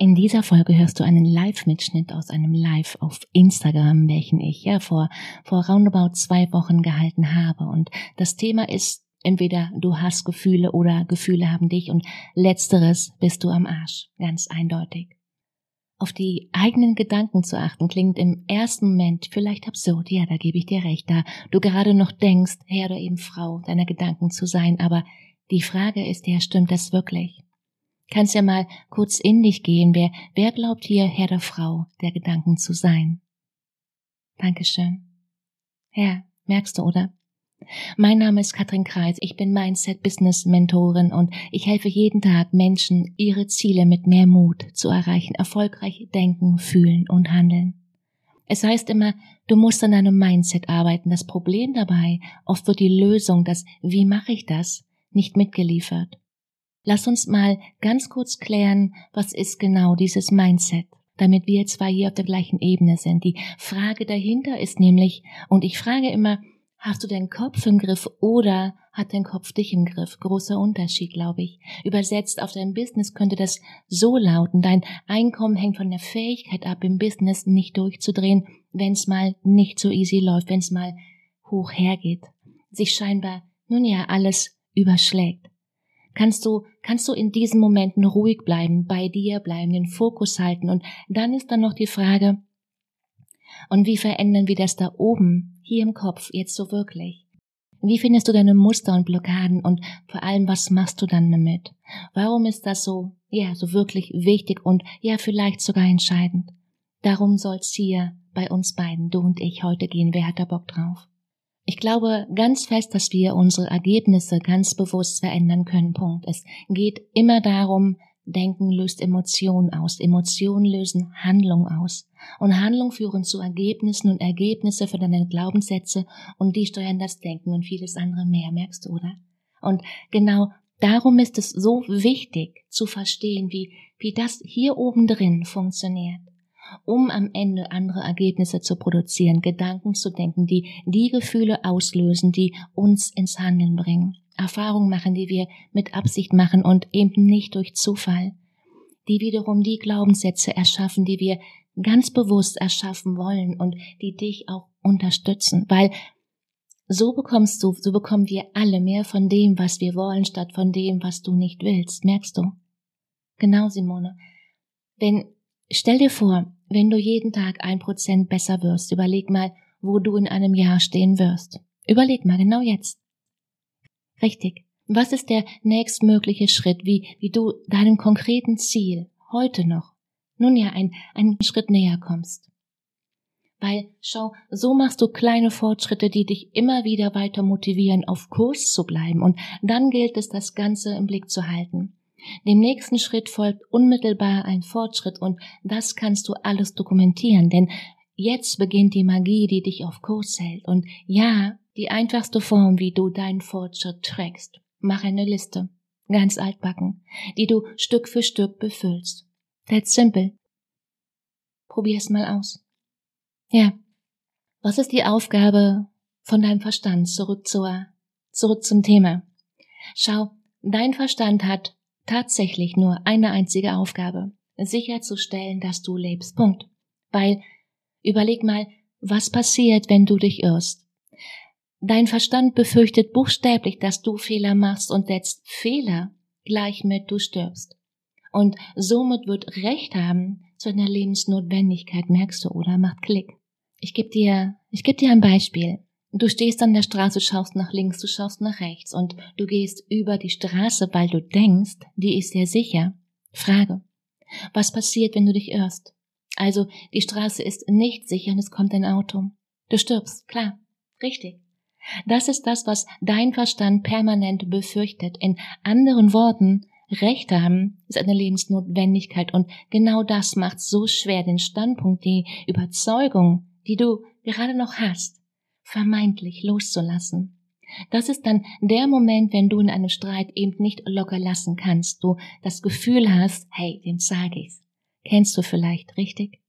In dieser Folge hörst du einen Live-Mitschnitt aus einem Live auf Instagram, welchen ich ja vor, vor roundabout zwei Wochen gehalten habe. Und das Thema ist entweder du hast Gefühle oder Gefühle haben dich und letzteres bist du am Arsch. Ganz eindeutig. Auf die eigenen Gedanken zu achten klingt im ersten Moment vielleicht absurd, ja, da gebe ich dir recht, da du gerade noch denkst, Herr oder eben Frau deiner Gedanken zu sein, aber die Frage ist ja, stimmt das wirklich? Kannst ja mal kurz in dich gehen. Wer, wer glaubt hier Herr der Frau der Gedanken zu sein? Dankeschön. Ja, merkst du, oder? Mein Name ist Katrin Kreis, ich bin Mindset Business Mentorin und ich helfe jeden Tag Menschen, ihre Ziele mit mehr Mut zu erreichen, erfolgreich denken, fühlen und handeln. Es heißt immer, du musst an deinem Mindset arbeiten. Das Problem dabei, oft wird die Lösung, das Wie mache ich das, nicht mitgeliefert. Lass uns mal ganz kurz klären, was ist genau dieses Mindset, damit wir zwei hier auf der gleichen Ebene sind. Die Frage dahinter ist nämlich, und ich frage immer, hast du deinen Kopf im Griff oder hat dein Kopf dich im Griff? Großer Unterschied, glaube ich. Übersetzt auf dein Business könnte das so lauten, dein Einkommen hängt von der Fähigkeit ab, im Business nicht durchzudrehen, wenn es mal nicht so easy läuft, wenn es mal hoch hergeht, sich scheinbar, nun ja, alles überschlägt kannst du, kannst du in diesen Momenten ruhig bleiben, bei dir bleiben, den Fokus halten. Und dann ist dann noch die Frage, und wie verändern wir das da oben, hier im Kopf, jetzt so wirklich? Wie findest du deine Muster und Blockaden und vor allem, was machst du dann damit? Warum ist das so, ja, so wirklich wichtig und ja, vielleicht sogar entscheidend? Darum soll's hier bei uns beiden, du und ich, heute gehen. Wer hat da Bock drauf? Ich glaube ganz fest, dass wir unsere Ergebnisse ganz bewusst verändern können. Punkt. Es geht immer darum, Denken löst Emotionen aus, Emotionen lösen Handlung aus. Und Handlung führen zu Ergebnissen und Ergebnisse für deine Glaubenssätze und die steuern das Denken und vieles andere mehr, merkst du, oder? Und genau darum ist es so wichtig zu verstehen, wie, wie das hier oben drin funktioniert um am Ende andere Ergebnisse zu produzieren, Gedanken zu denken, die die Gefühle auslösen, die uns ins Handeln bringen. Erfahrungen machen, die wir mit Absicht machen und eben nicht durch Zufall, die wiederum die Glaubenssätze erschaffen, die wir ganz bewusst erschaffen wollen und die dich auch unterstützen, weil so bekommst du, so bekommen wir alle mehr von dem, was wir wollen, statt von dem, was du nicht willst. Merkst du? Genau, Simone. Wenn, stell dir vor, wenn du jeden Tag ein Prozent besser wirst, überleg mal, wo du in einem Jahr stehen wirst. Überleg mal genau jetzt. Richtig. Was ist der nächstmögliche Schritt, wie, wie du deinem konkreten Ziel heute noch, nun ja, ein, einen Schritt näher kommst? Weil, schau, so machst du kleine Fortschritte, die dich immer wieder weiter motivieren, auf Kurs zu bleiben. Und dann gilt es, das Ganze im Blick zu halten. Dem nächsten Schritt folgt unmittelbar ein Fortschritt und das kannst du alles dokumentieren, denn jetzt beginnt die Magie, die dich auf Kurs hält. Und ja, die einfachste Form, wie du deinen Fortschritt trägst. Mach eine Liste, ganz altbacken, die du Stück für Stück befüllst. That's simple. Probier's mal aus. Ja. Was ist die Aufgabe von deinem Verstand? Zurück zur, zurück zum Thema. Schau, dein Verstand hat tatsächlich nur eine einzige Aufgabe, sicherzustellen, dass du lebst. Punkt. Weil, überleg mal, was passiert, wenn du dich irrst? Dein Verstand befürchtet buchstäblich, dass du Fehler machst und setzt Fehler gleich mit du stirbst. Und somit wird Recht haben zu einer Lebensnotwendigkeit, merkst du, oder? Macht Klick. Ich gebe dir, ich gebe dir ein Beispiel. Du stehst an der Straße, schaust nach links, du schaust nach rechts und du gehst über die Straße, weil du denkst, die ist sehr sicher. Frage. Was passiert, wenn du dich irrst? Also, die Straße ist nicht sicher und es kommt ein Auto. Du stirbst, klar. Richtig. Das ist das, was dein Verstand permanent befürchtet. In anderen Worten, Recht haben ist eine Lebensnotwendigkeit und genau das macht so schwer, den Standpunkt, die Überzeugung, die du gerade noch hast, vermeintlich loszulassen. Das ist dann der Moment, wenn du in einem Streit eben nicht locker lassen kannst, du das Gefühl hast, hey, dem sage ich's. Kennst du vielleicht, richtig?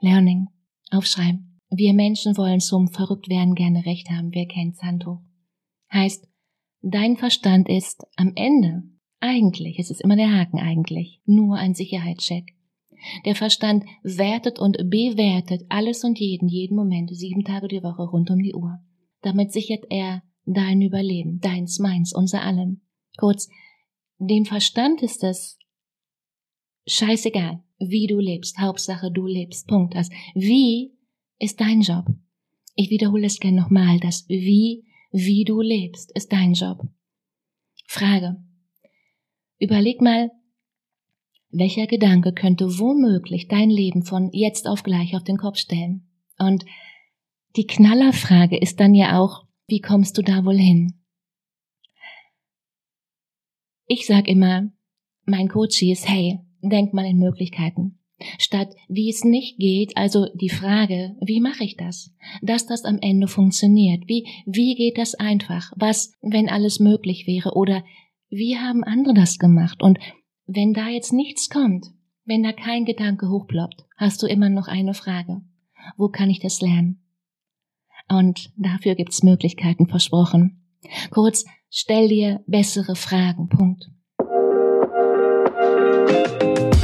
Learning. Aufschreiben. Wir Menschen wollen zum Verrücktwerden gerne Recht haben. Wer kennt's Handtuch? Heißt, dein Verstand ist am Ende, eigentlich, es ist immer der Haken eigentlich, nur ein Sicherheitscheck. Der Verstand wertet und bewertet alles und jeden, jeden Moment, sieben Tage die Woche rund um die Uhr. Damit sichert er dein Überleben, deins, meins, unser allem. Kurz, dem Verstand ist es scheißegal, wie du lebst. Hauptsache, du lebst. Punkt. Das Wie ist dein Job. Ich wiederhole es gern nochmal. Das Wie, wie du lebst, ist dein Job. Frage. Überleg mal, welcher Gedanke könnte womöglich dein Leben von jetzt auf gleich auf den Kopf stellen? Und die Knallerfrage ist dann ja auch, wie kommst du da wohl hin? Ich sag immer, mein Coach ist, hey, denk mal in Möglichkeiten. Statt wie es nicht geht, also die Frage, wie mache ich das? Dass das am Ende funktioniert. Wie, wie geht das einfach? Was, wenn alles möglich wäre? Oder wie haben andere das gemacht? Und wenn da jetzt nichts kommt, wenn da kein Gedanke hochploppt, hast du immer noch eine Frage. Wo kann ich das lernen? Und dafür gibt's Möglichkeiten versprochen. Kurz, stell dir bessere Fragen. Punkt.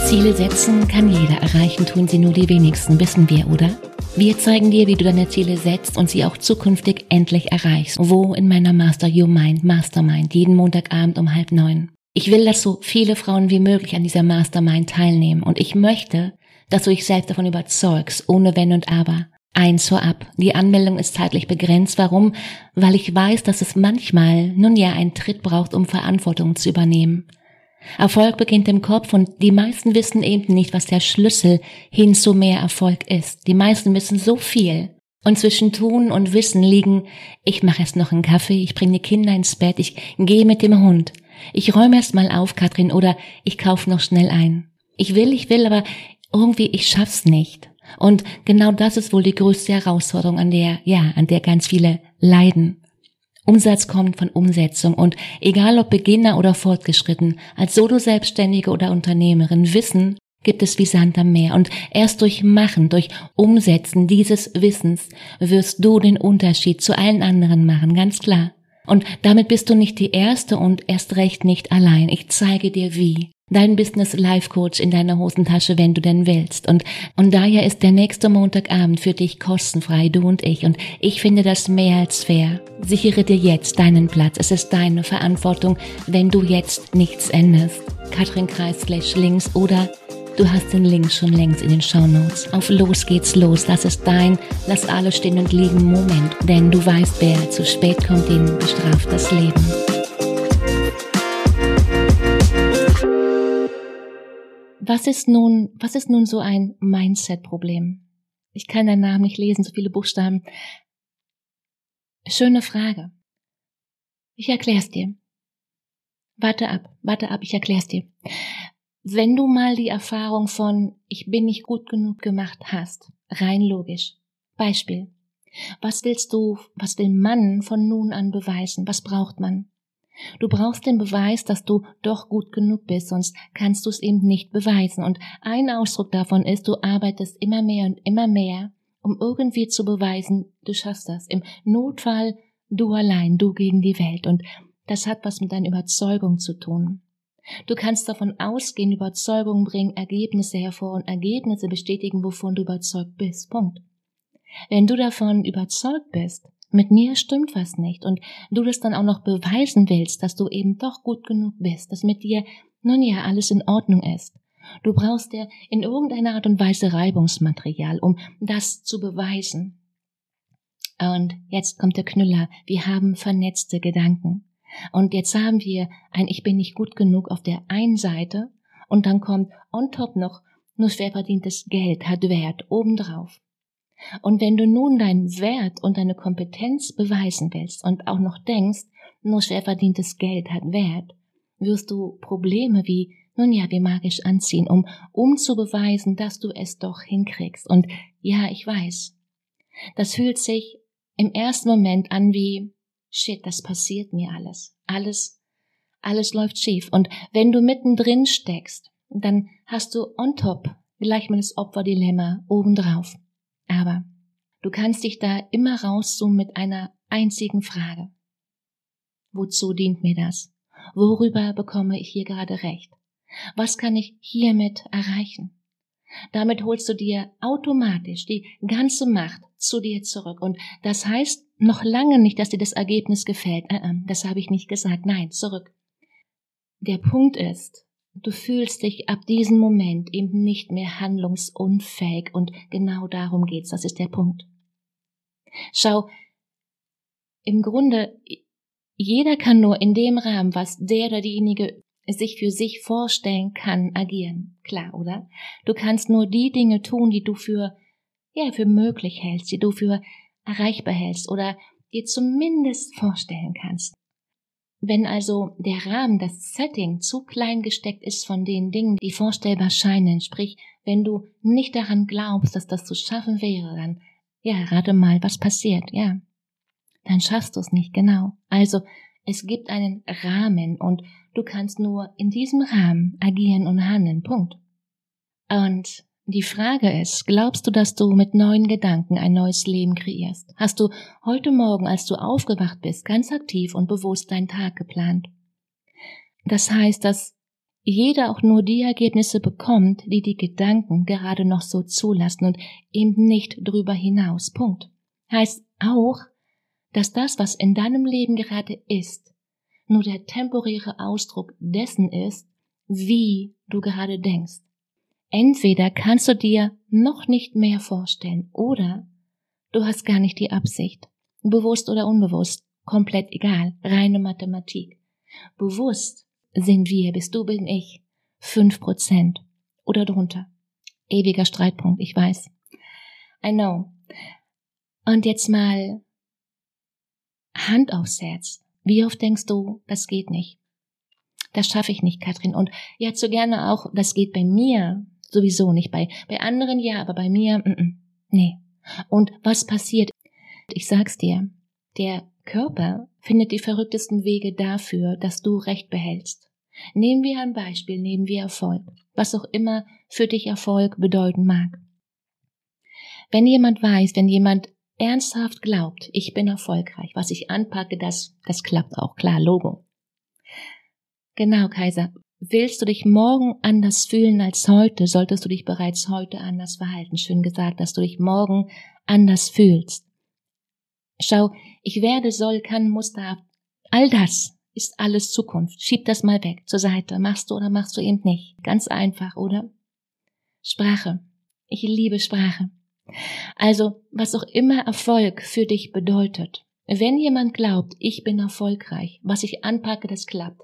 Ziele setzen kann jeder erreichen, tun sie nur die wenigsten, wissen wir, oder? Wir zeigen dir, wie du deine Ziele setzt und sie auch zukünftig endlich erreichst. Wo in meiner Master Your Mind Mastermind, jeden Montagabend um halb neun. Ich will, dass so viele Frauen wie möglich an dieser Mastermind teilnehmen und ich möchte, dass du dich selbst davon überzeugst, ohne Wenn und Aber. Eins vorab. Die Anmeldung ist zeitlich begrenzt. Warum? Weil ich weiß, dass es manchmal nun ja einen Tritt braucht, um Verantwortung zu übernehmen. Erfolg beginnt im Kopf und die meisten wissen eben nicht, was der Schlüssel hin zu mehr Erfolg ist. Die meisten wissen so viel. Und zwischen Tun und Wissen liegen, ich mache erst noch einen Kaffee, ich bringe die Kinder ins Bett, ich gehe mit dem Hund. Ich räume erst mal auf, Katrin, oder ich kaufe noch schnell ein. Ich will, ich will, aber irgendwie ich schaff's nicht. Und genau das ist wohl die größte Herausforderung, an der, ja, an der ganz viele leiden. Umsatz kommt von Umsetzung und egal ob Beginner oder fortgeschritten, als Solo-Selbstständige oder Unternehmerin, Wissen gibt es wie Sand am Meer und erst durch Machen, durch Umsetzen dieses Wissens wirst du den Unterschied zu allen anderen machen, ganz klar. Und damit bist du nicht die Erste und erst recht nicht allein. Ich zeige dir wie. Dein Business Life Coach in deiner Hosentasche, wenn du denn willst. Und, und daher ist der nächste Montagabend für dich kostenfrei, du und ich. Und ich finde das mehr als fair. Sichere dir jetzt deinen Platz. Es ist deine Verantwortung, wenn du jetzt nichts änderst. Katrin Kreis links oder Du hast den Link schon längst in den Shownotes. Auf Los geht's los. Das ist dein Lass alles stehen und liegen Moment. Denn du weißt, wer zu spät kommt, den bestraft das Leben. Was ist nun, was ist nun so ein Mindset-Problem? Ich kann deinen Namen nicht lesen, so viele Buchstaben. Schöne Frage. Ich erklär's dir. Warte ab, warte ab, ich erklär's dir. Wenn du mal die Erfahrung von ich bin nicht gut genug gemacht hast, rein logisch. Beispiel. Was willst du, was will man von nun an beweisen? Was braucht man? Du brauchst den Beweis, dass du doch gut genug bist, sonst kannst du es eben nicht beweisen. Und ein Ausdruck davon ist, du arbeitest immer mehr und immer mehr, um irgendwie zu beweisen, du schaffst das. Im Notfall du allein, du gegen die Welt. Und das hat was mit deiner Überzeugung zu tun. Du kannst davon ausgehen, Überzeugungen bringen Ergebnisse hervor und Ergebnisse bestätigen, wovon du überzeugt bist. Punkt. Wenn du davon überzeugt bist, mit mir stimmt was nicht und du das dann auch noch beweisen willst, dass du eben doch gut genug bist, dass mit dir nun ja alles in Ordnung ist Du brauchst ja in irgendeiner Art und Weise Reibungsmaterial, um das zu beweisen. Und jetzt kommt der Knüller. Wir haben vernetzte Gedanken. Und jetzt haben wir ein Ich bin nicht gut genug auf der einen Seite und dann kommt on top noch nur schwer verdientes Geld hat Wert obendrauf. Und wenn du nun deinen Wert und deine Kompetenz beweisen willst und auch noch denkst, nur schwer verdientes Geld hat Wert, wirst du Probleme wie, nun ja, wie magisch anziehen, um, um zu beweisen, dass du es doch hinkriegst. Und ja, ich weiß, das fühlt sich im ersten Moment an wie, shit, das passiert mir alles. Alles, alles läuft schief. Und wenn du mittendrin steckst, dann hast du on top gleich mal das Opferdilemma obendrauf. Aber du kannst dich da immer rauszoomen mit einer einzigen Frage. Wozu dient mir das? Worüber bekomme ich hier gerade recht? Was kann ich hiermit erreichen? Damit holst du dir automatisch die ganze Macht zu dir zurück. Und das heißt noch lange nicht, dass dir das Ergebnis gefällt. Äh, äh, das habe ich nicht gesagt. Nein, zurück. Der Punkt ist, du fühlst dich ab diesem Moment eben nicht mehr handlungsunfähig und genau darum geht's. Das ist der Punkt. Schau, im Grunde, jeder kann nur in dem Rahmen, was der oder diejenige sich für sich vorstellen kann, agieren. Klar, oder? Du kannst nur die Dinge tun, die du für, ja, für möglich hältst, die du für erreichbar hältst oder dir zumindest vorstellen kannst. Wenn also der Rahmen, das Setting zu klein gesteckt ist von den Dingen, die vorstellbar scheinen, sprich, wenn du nicht daran glaubst, dass das zu schaffen wäre, dann, ja, rate mal, was passiert, ja. Dann schaffst du es nicht, genau. Also, es gibt einen Rahmen und du kannst nur in diesem Rahmen agieren und handeln, Punkt. Und die Frage ist, glaubst du, dass du mit neuen Gedanken ein neues Leben kreierst? Hast du heute Morgen, als du aufgewacht bist, ganz aktiv und bewusst deinen Tag geplant? Das heißt, dass jeder auch nur die Ergebnisse bekommt, die die Gedanken gerade noch so zulassen und eben nicht drüber hinaus. Punkt. Heißt auch, dass das, was in deinem Leben gerade ist, nur der temporäre Ausdruck dessen ist, wie du gerade denkst. Entweder kannst du dir noch nicht mehr vorstellen oder du hast gar nicht die Absicht. Bewusst oder unbewusst, komplett egal, reine Mathematik. Bewusst sind wir, bist du, bin ich, fünf Prozent oder drunter. Ewiger Streitpunkt, ich weiß. I know. Und jetzt mal Hand aufs Herz. Wie oft denkst du, das geht nicht? Das schaffe ich nicht, Katrin. Und ja, zu gerne auch, das geht bei mir sowieso nicht. Bei, bei anderen ja, aber bei mir, mm, mm, nee. Und was passiert? Ich sag's dir, der Körper findet die verrücktesten Wege dafür, dass du Recht behältst. Nehmen wir ein Beispiel, nehmen wir Erfolg, was auch immer für dich Erfolg bedeuten mag. Wenn jemand weiß, wenn jemand ernsthaft glaubt, ich bin erfolgreich, was ich anpacke, das, das klappt auch, klar, Logo. Genau, Kaiser. Willst du dich morgen anders fühlen als heute, solltest du dich bereits heute anders verhalten. Schön gesagt, dass du dich morgen anders fühlst. Schau, ich werde, soll, kann, muss, darf. All das ist alles Zukunft. Schieb das mal weg, zur Seite. Machst du oder machst du eben nicht. Ganz einfach, oder? Sprache. Ich liebe Sprache. Also, was auch immer Erfolg für dich bedeutet. Wenn jemand glaubt, ich bin erfolgreich, was ich anpacke, das klappt.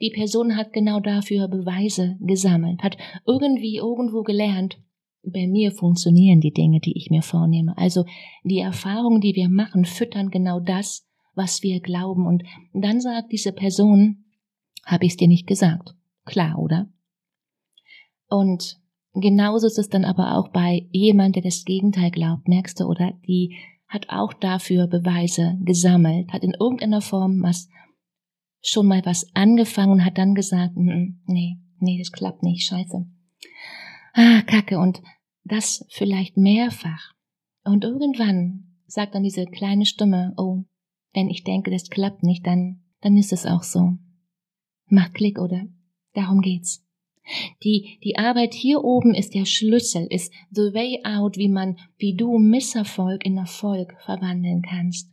Die Person hat genau dafür Beweise gesammelt, hat irgendwie irgendwo gelernt, bei mir funktionieren die Dinge, die ich mir vornehme. Also die Erfahrungen, die wir machen, füttern genau das, was wir glauben. Und dann sagt diese Person, habe ich es dir nicht gesagt. Klar, oder? Und Genauso ist es dann aber auch bei jemand, der das Gegenteil glaubt, merkst du, oder? Die hat auch dafür Beweise gesammelt, hat in irgendeiner Form was schon mal was angefangen und hat dann gesagt, nee, nee, das klappt nicht, scheiße. Ah, Kacke, und das vielleicht mehrfach. Und irgendwann sagt dann diese kleine Stimme, oh, wenn ich denke, das klappt nicht, dann, dann ist es auch so. Macht Klick, oder? Darum geht's. Die, die Arbeit hier oben ist der Schlüssel, ist the way out, wie man, wie du Misserfolg in Erfolg verwandeln kannst.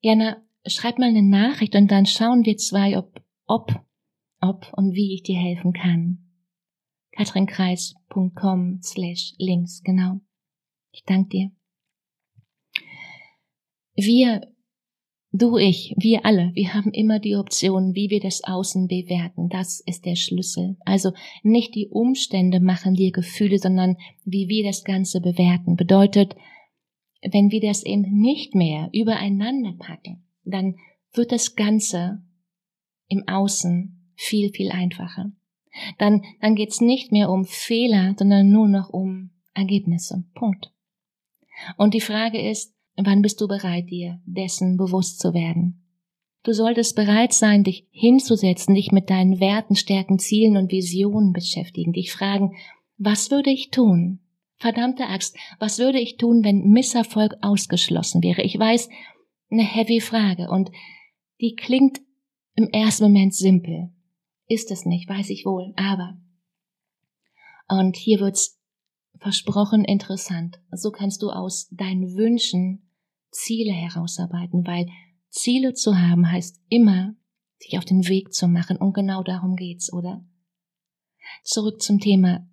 Jana, schreib mal eine Nachricht und dann schauen wir zwei, ob, ob, ob und wie ich dir helfen kann. katrinkreis.com slash links, genau. Ich danke dir. Wir, du, ich, wir alle, wir haben immer die Option, wie wir das Außen bewerten. Das ist der Schlüssel. Also nicht die Umstände machen dir Gefühle, sondern wie wir das Ganze bewerten. Bedeutet, wenn wir das eben nicht mehr übereinander packen, dann wird das Ganze im Außen viel, viel einfacher. Dann, dann geht's nicht mehr um Fehler, sondern nur noch um Ergebnisse. Punkt. Und die Frage ist, wann bist du bereit, dir dessen bewusst zu werden? Du solltest bereit sein, dich hinzusetzen, dich mit deinen Werten, Stärken, Zielen und Visionen beschäftigen, dich fragen, was würde ich tun? Verdammte Axt, was würde ich tun, wenn Misserfolg ausgeschlossen wäre? Ich weiß, eine heavy Frage und die klingt im ersten Moment simpel. Ist es nicht, weiß ich wohl, aber. Und hier wird's versprochen interessant. So kannst du aus deinen Wünschen Ziele herausarbeiten, weil Ziele zu haben heißt immer, sich auf den Weg zu machen und genau darum geht's, oder? Zurück zum Thema.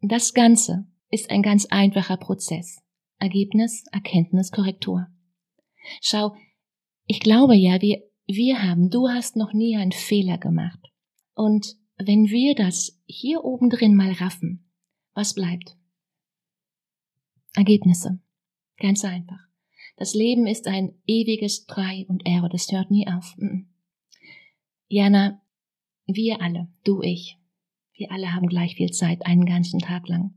Das Ganze ist ein ganz einfacher Prozess. Ergebnis, Erkenntnis, Korrektur. Schau, ich glaube ja, wir, wir haben, du hast noch nie einen Fehler gemacht. Und wenn wir das hier oben drin mal raffen, was bleibt? Ergebnisse. Ganz einfach. Das Leben ist ein ewiges Try und Error, das hört nie auf. Jana, wir alle, du, ich, wir alle haben gleich viel Zeit, einen ganzen Tag lang.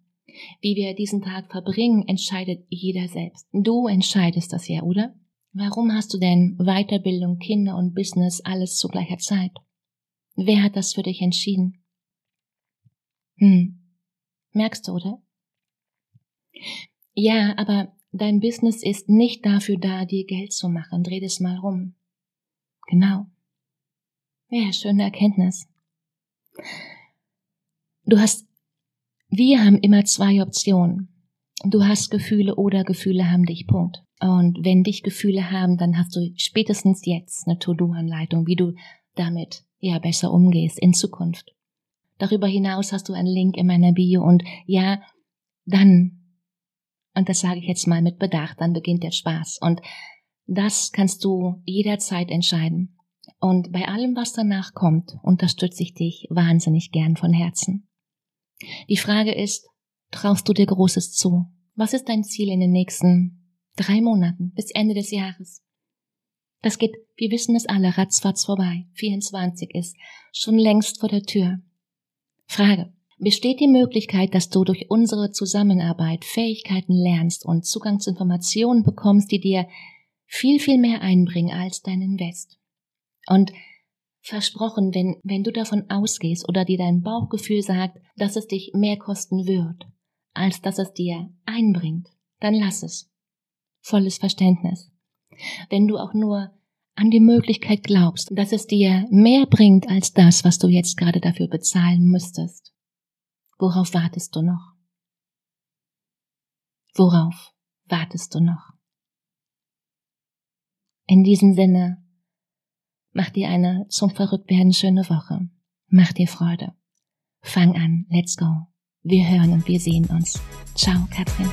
Wie wir diesen Tag verbringen, entscheidet jeder selbst. Du entscheidest das ja, oder? Warum hast du denn Weiterbildung, Kinder und Business alles zu gleicher Zeit? Wer hat das für dich entschieden? Hm. Merkst du, oder? Ja, aber dein Business ist nicht dafür da, dir Geld zu machen. Dreh das mal rum. Genau. Ja, schöne Erkenntnis. Du hast, wir haben immer zwei Optionen. Du hast Gefühle oder Gefühle haben dich. Punkt. Und wenn dich Gefühle haben, dann hast du spätestens jetzt eine To-Do-Anleitung, wie du damit ja besser umgehst in Zukunft. Darüber hinaus hast du einen Link in meiner Bio und ja, dann, und das sage ich jetzt mal mit Bedacht, dann beginnt der Spaß. Und das kannst du jederzeit entscheiden. Und bei allem, was danach kommt, unterstütze ich dich wahnsinnig gern von Herzen. Die Frage ist, traust du dir Großes zu? Was ist dein Ziel in den nächsten Drei Monaten bis Ende des Jahres. Das geht, wir wissen es alle, ratzfatz vorbei. 24 ist schon längst vor der Tür. Frage. Besteht die Möglichkeit, dass du durch unsere Zusammenarbeit Fähigkeiten lernst und Zugang zu Informationen bekommst, die dir viel, viel mehr einbringen als dein Invest? Und versprochen, wenn, wenn du davon ausgehst oder dir dein Bauchgefühl sagt, dass es dich mehr kosten wird, als dass es dir einbringt, dann lass es volles Verständnis. Wenn du auch nur an die Möglichkeit glaubst, dass es dir mehr bringt als das, was du jetzt gerade dafür bezahlen müsstest, worauf wartest du noch? Worauf wartest du noch? In diesem Sinne, mach dir eine zum Verrücktwerden schöne Woche. Mach dir Freude. Fang an, let's go. Wir hören und wir sehen uns. Ciao, Katrin.